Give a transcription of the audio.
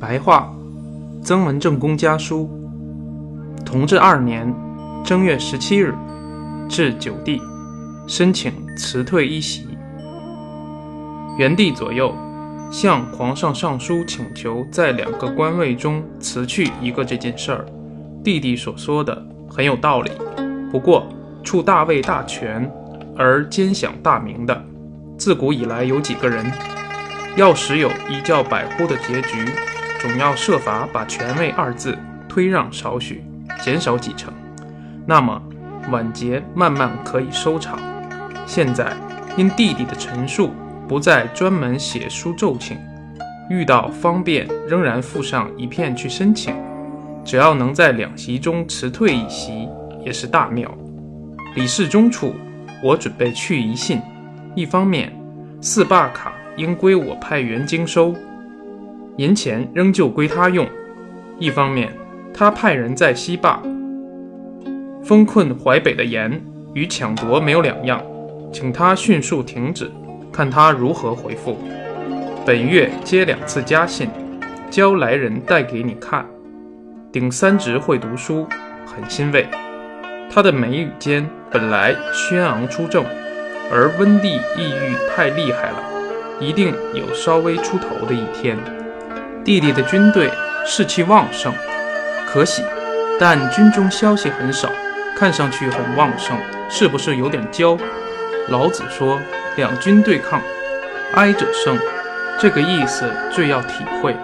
白话，曾文正公家书。同治二年正月十七日，至九弟，申请辞退一席。元帝左右向皇上上书请求，在两个官位中辞去一个这件事儿。弟弟所说的很有道理，不过处大位大权而兼享大名的，自古以来有几个人？要使有一较百户的结局，总要设法把“权位”二字推让少许，减少几成，那么晚节慢慢可以收场。现在因弟弟的陈述，不再专门写书奏请，遇到方便仍然附上一片去申请，只要能在两席中辞退一席，也是大妙。李氏中处，我准备去一信，一方面四罢卡。应归我派员经收，银钱仍旧归他用。一方面，他派人在西坝封困淮北的盐，与抢夺没有两样，请他迅速停止，看他如何回复。本月接两次家信，交来人带给你看。顶三直会读书，很欣慰。他的眉宇间本来轩昂出众，而温蒂抑郁太厉害了。一定有稍微出头的一天。弟弟的军队士气旺盛，可喜，但军中消息很少，看上去很旺盛，是不是有点骄？老子说：“两军对抗，哀者胜。”这个意思最要体会。